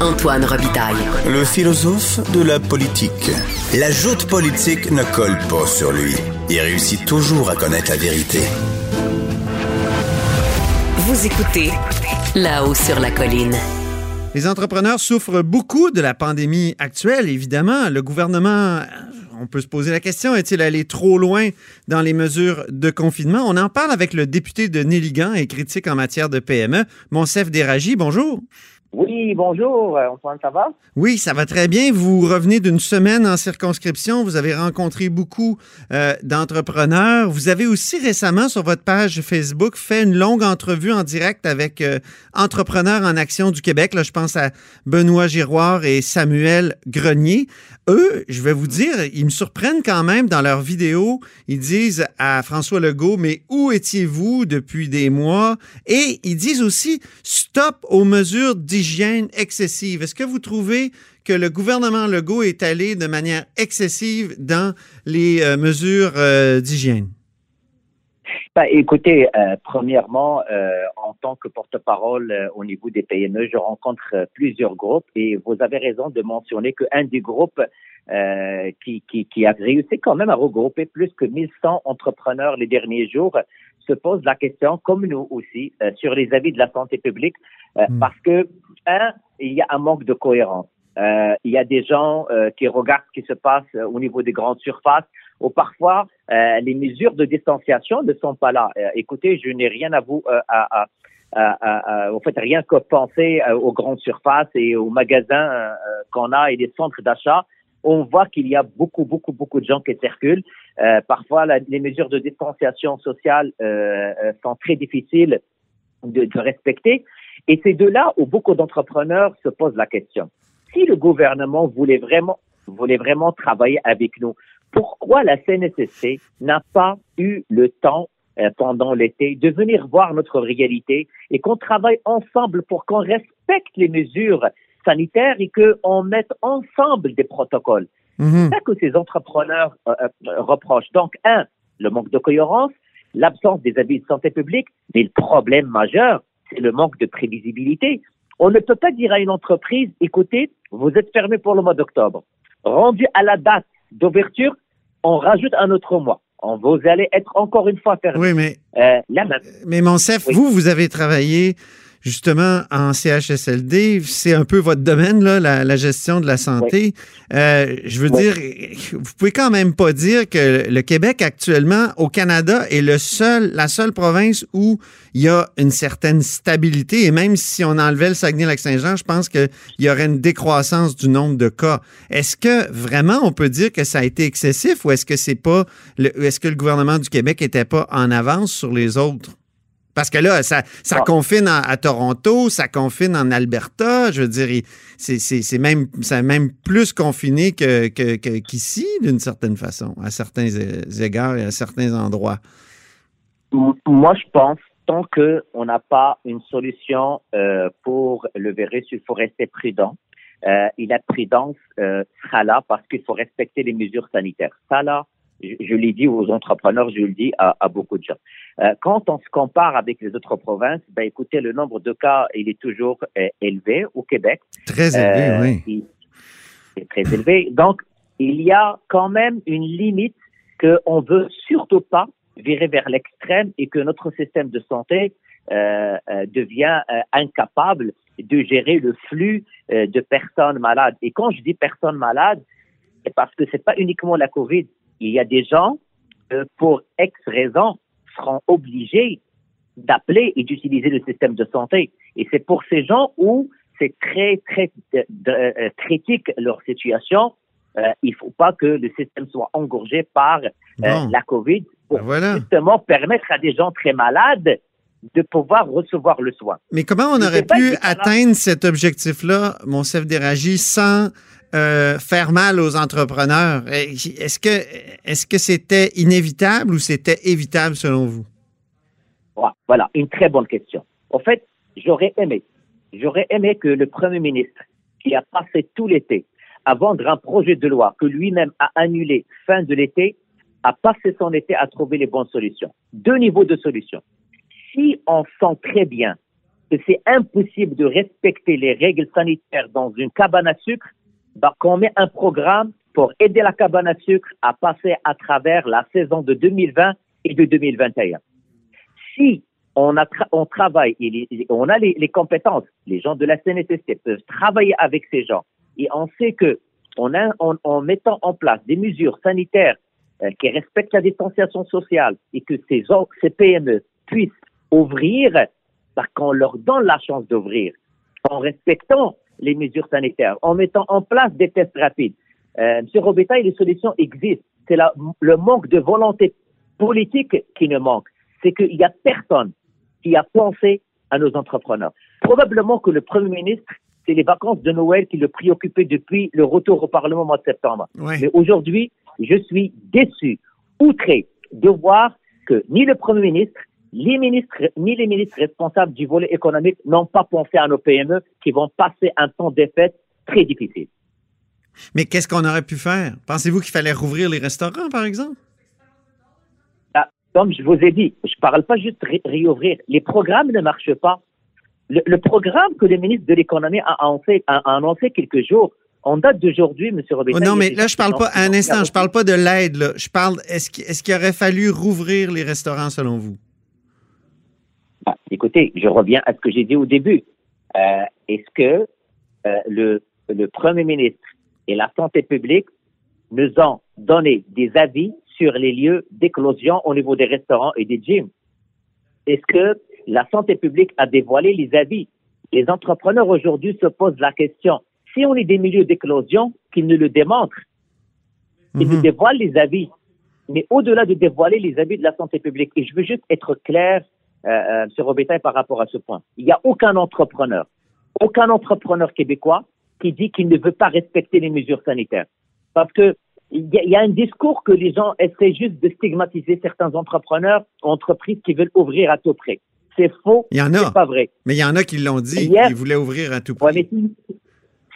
Antoine Robitaille. Le philosophe de la politique. La joute politique ne colle pas sur lui. Il réussit toujours à connaître la vérité. Vous écoutez là-haut sur la colline. Les entrepreneurs souffrent beaucoup de la pandémie actuelle, évidemment. Le gouvernement, on peut se poser la question, est-il allé trop loin dans les mesures de confinement? On en parle avec le député de Néligan et critique en matière de PME, Monsef Déragi. Bonjour. Oui, bonjour, euh, Antoine, ça va? Oui, ça va très bien. Vous revenez d'une semaine en circonscription. Vous avez rencontré beaucoup euh, d'entrepreneurs. Vous avez aussi récemment, sur votre page Facebook, fait une longue entrevue en direct avec euh, Entrepreneurs en Action du Québec. Là, je pense à Benoît Giroir et Samuel Grenier. Eux, je vais vous dire, ils me surprennent quand même dans leurs vidéos. Ils disent à François Legault, mais où étiez-vous depuis des mois? Et ils disent aussi, stop aux mesures d'hygiène excessives. Est-ce que vous trouvez que le gouvernement Legault est allé de manière excessive dans les euh, mesures euh, d'hygiène? Ben, écoutez, euh, premièrement, euh, en tant que porte-parole euh, au niveau des PME, je rencontre plusieurs groupes et vous avez raison de mentionner qu'un des groupes qui, qui, qui a réussi quand même à regrouper plus que 1100 entrepreneurs les derniers jours se pose la question, comme nous aussi, sur les avis de la santé publique, Mm. parce que, il y a un manque de cohérence. Euh, il y a des gens euh, qui regardent ce qui se passe euh, au niveau des grandes surfaces, où parfois les mesures de distanciation ne sont pas là. Écoutez, je n'ai rien à vous, au fait, rien que penser aux grandes surfaces et aux magasins qu'on a et les centres d'achat. On voit qu'il y a beaucoup, beaucoup, beaucoup de gens qui circulent. Parfois, les mesures de distanciation sociale sont très difficiles de respecter. Et c'est de là où beaucoup d'entrepreneurs se posent la question. Si le gouvernement voulait vraiment, voulait vraiment travailler avec nous, pourquoi la CNSSC n'a pas eu le temps euh, pendant l'été de venir voir notre réalité et qu'on travaille ensemble pour qu'on respecte les mesures sanitaires et qu'on mette ensemble des protocoles? Mhm. C'est ça que ces entrepreneurs euh, euh, reprochent. Donc, un, le manque de cohérence, l'absence des avis de santé publique, mais le problème majeur, c'est le manque de prévisibilité. On ne peut pas dire à une entreprise, écoutez, vous êtes fermé pour le mois d'octobre. Rendu à la date d'ouverture, on rajoute un autre mois. On, vous allez être encore une fois fermé. Oui, mais, Euh, là, mais Monsef, Oui. vous, vous avez travaillé justement en CHSLD. C'est un peu votre domaine, là, la, la gestion de la santé. Euh, je veux Oui. dire, vous pouvez quand même pas dire que le Québec actuellement, au Canada, est le seul, la seule province où il y a une certaine stabilité. Et même si on enlevait le Saguenay-Lac-Saint-Jean, je pense qu'il y aurait une décroissance du nombre de cas. Est-ce que vraiment on peut dire que ça a été excessif ou est-ce que c'est pas, le- est-ce que le gouvernement du Québec était pas en avance sur les autres? Parce que là, ça, ça confine à, à Toronto, ça confine en Alberta. Je veux dire, c'est, même, même plus confiné que, que- que- qu'ici, d'une certaine façon, à certains égards et à certains endroits. Moi, je pense, tant qu'on n'a pas une solution euh, pour le virus, il faut rester prudent. Euh, et la prudence euh, sera là parce qu'il faut respecter les mesures sanitaires. Ça, là, je, je l'ai dit aux entrepreneurs, je le dis à, à beaucoup de gens. Euh, quand on se compare avec les autres provinces, ben écoutez, le nombre de cas, il est toujours euh, élevé au Québec. Très élevé, Euh, oui. il- C'est très élevé. Donc, il y a quand même une limite qu'on veut surtout pas virer vers l'extrême et que notre système de santé euh, euh, devient euh, incapable de gérer le flux euh, de personnes malades. Et quand je dis personnes malades, c'est parce que c'est pas uniquement la COVID. Il y a des gens, euh, pour X raisons, seront obligés d'appeler et d'utiliser le système de santé. Et c'est pour ces gens où c'est très, très de- de- euh, critique leur situation. Euh, il faut pas que le système soit engorgé par euh, Bon. la COVID pour Ben voilà. justement permettre à des gens très malades de pouvoir recevoir le soin. Mais comment on aurait pu atteindre cet objectif-là, mon chef d'Éragie, sans euh, faire mal aux entrepreneurs? Est-ce que est-ce que c'était inévitable ou c'était évitable selon vous? Voilà, une très bonne question. En fait, j'aurais aimé, j'aurais aimé que le Premier ministre, qui a passé tout l'été à vendre un projet de loi que lui-même a annulé fin de l'été, a passé son été à trouver les bonnes solutions. Deux niveaux de solutions. Si on sent très bien que c'est impossible de respecter les règles sanitaires dans une cabane à sucre, bah, qu'on met un programme pour aider la cabane à sucre à passer à travers la saison de 2020 et de 2021 si on, on travaille, et on a les, compétences, les gens de la CNSST peuvent travailler avec ces gens, et on sait que on en, mettant en place des mesures sanitaires euh, qui respectent la distanciation sociale et que ces, ces PME puissent ouvrir, parce qu'on leur donne la chance d'ouvrir en respectant les mesures sanitaires, en mettant en place des tests rapides. Euh, Monsieur Robitaille, les solutions existent. C'est le manque de volonté politique qui ne manque. C'est qu'il n'y a personne qui a pensé à nos entrepreneurs. Probablement que le Premier ministre, c'est les vacances de Noël qui le préoccupaient depuis le retour au Parlement au mois de septembre. Mais aujourd'hui, je suis déçu, outré de voir que ni le Premier ministre, les ministres, ni les ministres responsables du volet économique n'ont pas pensé à nos PME qui vont passer un temps des fêtes très difficile. Mais qu'est-ce qu'on aurait pu faire? Pensez-vous qu'il fallait rouvrir les restaurants, par exemple? Ah, Comme je vous ai dit, je parle pas juste ré- réouvrir. Les programmes ne marchent pas. Le, le programme que le ministre de l'économie a annoncé, a, a annoncé quelques jours, en date d'aujourd'hui, M. Oh Robitaille. non, mais là, je parle qui pas, un instant, je parle pas de l'aide. Je parle, est-ce qu'il est-ce qu'il aurait fallu rouvrir les restaurants, selon vous? Écoutez, je reviens à ce que j'ai dit au début. Euh, Est-ce que euh, le, le Premier ministre et la santé publique nous ont donné des avis sur les lieux d'éclosion au niveau des restaurants et des gyms? Est-ce que la santé publique a dévoilé les avis? Les entrepreneurs aujourd'hui se posent la question, si on est des milieux d'éclosion, qu'ils nous le démontrent, qu'ils nous Mhm. dévoilent les avis. Mais au-delà de dévoiler les avis de la santé publique, et je veux juste être clair, euh, euh, M. Robitaille, par rapport à ce point. Il n'y a aucun entrepreneur, aucun entrepreneur québécois qui dit qu'il ne veut pas respecter les mesures sanitaires. Parce que il y, y a un discours que les gens essaient juste de stigmatiser certains entrepreneurs, entreprises qui veulent ouvrir à tout prix. C'est faux, Il y en a, c'est pas vrai. mais il y en a qui l'ont dit, Hier- ils voulaient ouvrir à tout Ouais, prix. mais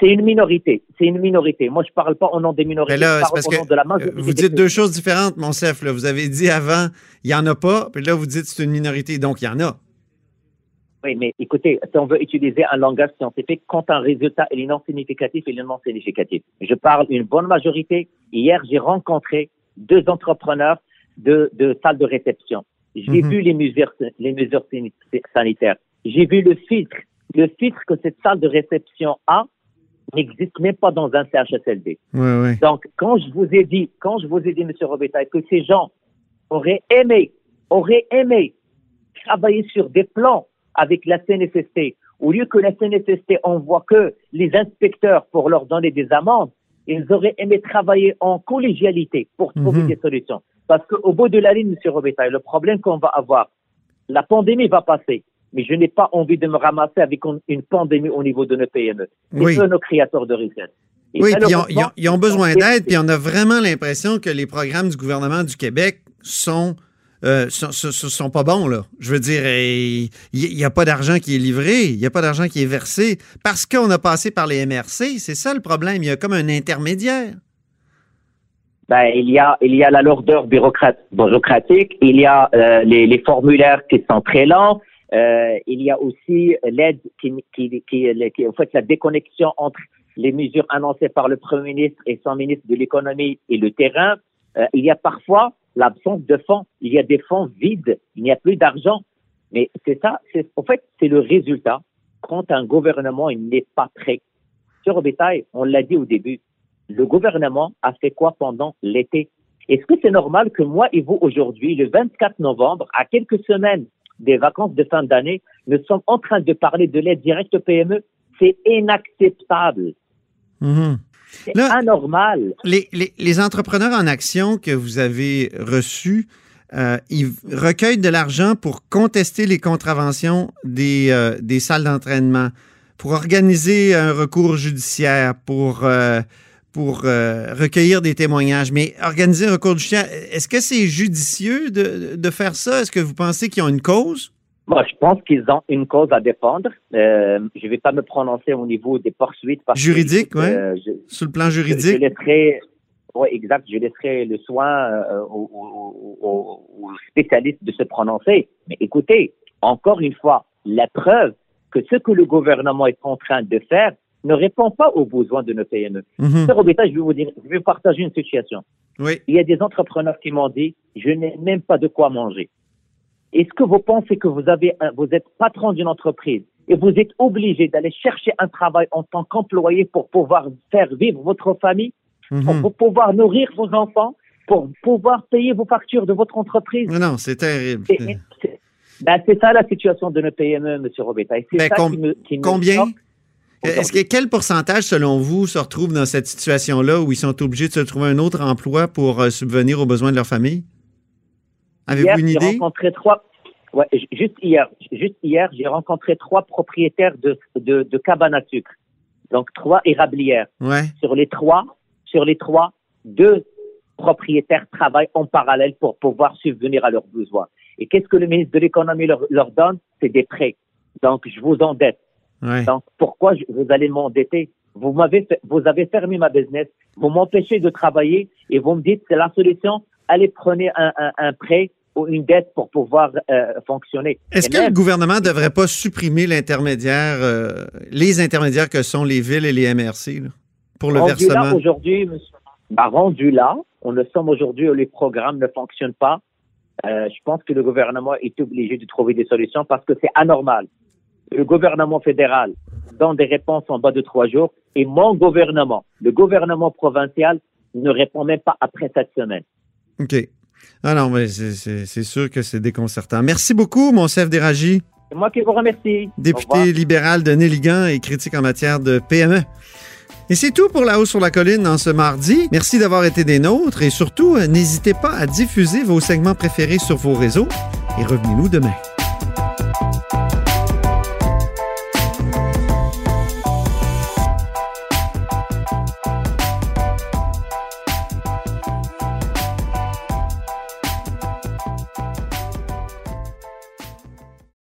c'est une minorité. C'est une minorité. Moi, je parle pas au nom des minorités. Mais là, je c'est parle parce au nom que de la majorité vous dites deux choses différentes, mon chef. Là. Vous avez dit avant, il n'y en a pas, puis là, vous dites c'est une minorité, donc il y en a. Oui, mais écoutez, si on veut utiliser un langage scientifique, quand un résultat est non significatif, il est non significatif. Je parle d'une bonne majorité. Hier, j'ai rencontré deux entrepreneurs de, de salles de réception. J'ai Mhm. vu les mesures, les mesures sani- sanitaires. J'ai vu le filtre. Le filtre que cette salle de réception a n'existe même pas dans un CHSLD. Oui, oui. Donc, quand je vous ai dit, quand je vous ai dit, Monsieur Robitaille, que ces gens auraient aimé, auraient aimé travailler sur des plans avec la CNSST, au lieu que la CNSST envoie que les inspecteurs pour leur donner des amendes, ils auraient aimé travailler en collégialité pour trouver Mhm. des solutions. Parce qu'au bout de la ligne, Monsieur Robitaille, le problème qu'on va avoir, la pandémie va passer, mais je n'ai pas envie de me ramasser avec une, pandémie au niveau de nos PME. C'est Oui. nos créateurs de richesse. Et Oui, puis ils ont, besoin d'aide, puis on a vraiment l'impression que les programmes du gouvernement du Québec sont, euh, sont, sont- sont pas bons, là. Je veux dire, il n'y a pas d'argent qui est livré, il n'y a pas d'argent qui est versé, parce qu'on a passé par les MRC, c'est ça le problème, il y a comme un intermédiaire. Ben, il y a il y a la lourdeur bureaucratique, il y a euh, les, les formulaires qui sont très lents, euh, il y a aussi l'aide qui qui, qui, qui en fait la déconnexion entre les mesures annoncées par le premier ministre et son ministre de l'économie et le terrain. Euh, il y a parfois l'absence de fonds, il y a des fonds vides, il n'y a plus d'argent. Mais c'est ça, c'est en fait c'est le résultat quand un gouvernement il n'est pas prêt. Sur Robitaille, on l'a dit au début, le gouvernement a fait quoi pendant l'été? Est-ce que c'est normal que moi et vous aujourd'hui, le 24 novembre, à quelques semaines des vacances de fin d'année, nous sommes en train de parler de l'aide directe aux PME C'est inacceptable. Mhm. C'est Là- anormal. Les, les- les entrepreneurs en action que vous avez reçus, euh, ils recueillent de l'argent pour contester les contraventions des, euh, des salles d'entraînement, pour organiser un recours judiciaire, pour, euh, pour recueillir des témoignages. Mais organiser un recours judiciaire, est-ce que c'est judicieux de, de, faire ça? Est-ce que vous pensez qu'ils ont une cause? Moi, je pense qu'ils ont une cause à défendre. je ne vais pas me prononcer au niveau des poursuites. Juridique, oui. Sur le plan juridique. Je, je oui, exact. Je laisserai le soin euh, aux, spécialistes de se prononcer. Mais écoutez, encore une fois, la preuve que ce que le gouvernement est en train de faire ne répond pas aux besoins de nos PME. Mm Robita, je vais vous dire, je vais partager une situation. Oui. Il y a des entrepreneurs qui m'ont dit, je n'ai même pas de quoi manger. Est-ce que vous pensez que vous avez, vous êtes patron d'une entreprise et vous êtes obligé d'aller chercher un travail en tant qu'employé pour pouvoir faire vivre votre famille? Pour mhm. pouvoir nourrir vos enfants, pour pouvoir payer vos factures de votre entreprise? Non, c'est terrible. Ben, c'est ça la situation de nos PME, M. Robeta. Ben, combien? Est-ce que quel pourcentage, selon vous, se retrouve dans cette situation-là où ils sont obligés de se trouver un autre emploi pour euh, subvenir aux besoins de leur famille? Avez-vous une idée? J'ai rencontré trois. Ouais, juste hier, juste hier, j'ai rencontré trois propriétaires de, de, de cabanes à sucre. Donc trois érablières. Ouais. Sur les trois, sur les trois, deux propriétaires travaillent en parallèle pour pouvoir subvenir à leurs besoins. Et qu'est-ce que le ministre de l'économie leur, donne? C'est des prêts. Donc, je vous endette. Donc, pourquoi vous allez m'endetter? Vous m'avez, vous avez fermé ma business, vous m'empêchez de travailler et vous me dites c'est la solution. Allez prenez un, prêt ou une dette pour pouvoir euh, fonctionner. Est-ce que le gouvernement ne devrait pas supprimer l'intermédiaire, euh, les intermédiaires que sont les villes et les MRC? pour le rendu versement? Là, aujourd'hui, bah, rendu là, on le sommes aujourd'hui où les programmes ne fonctionnent pas. Euh, je pense que le gouvernement est obligé de trouver des solutions parce que c'est anormal. Le gouvernement fédéral donne des réponses en bas de trois jours et mon gouvernement, le gouvernement provincial, ne répond même pas après cette semaine. OK. Ah non, mais c'est sûr que c'est déconcertant. Merci beaucoup, mon chef d'Éragie. C'est moi qui vous remercie. Député libéral de Néligan et critique en matière de PME. Et c'est tout pour La Haut sur la Colline en ce mardi. Merci d'avoir été des nôtres et surtout, n'hésitez pas à diffuser vos segments préférés sur vos réseaux et revenez-nous demain.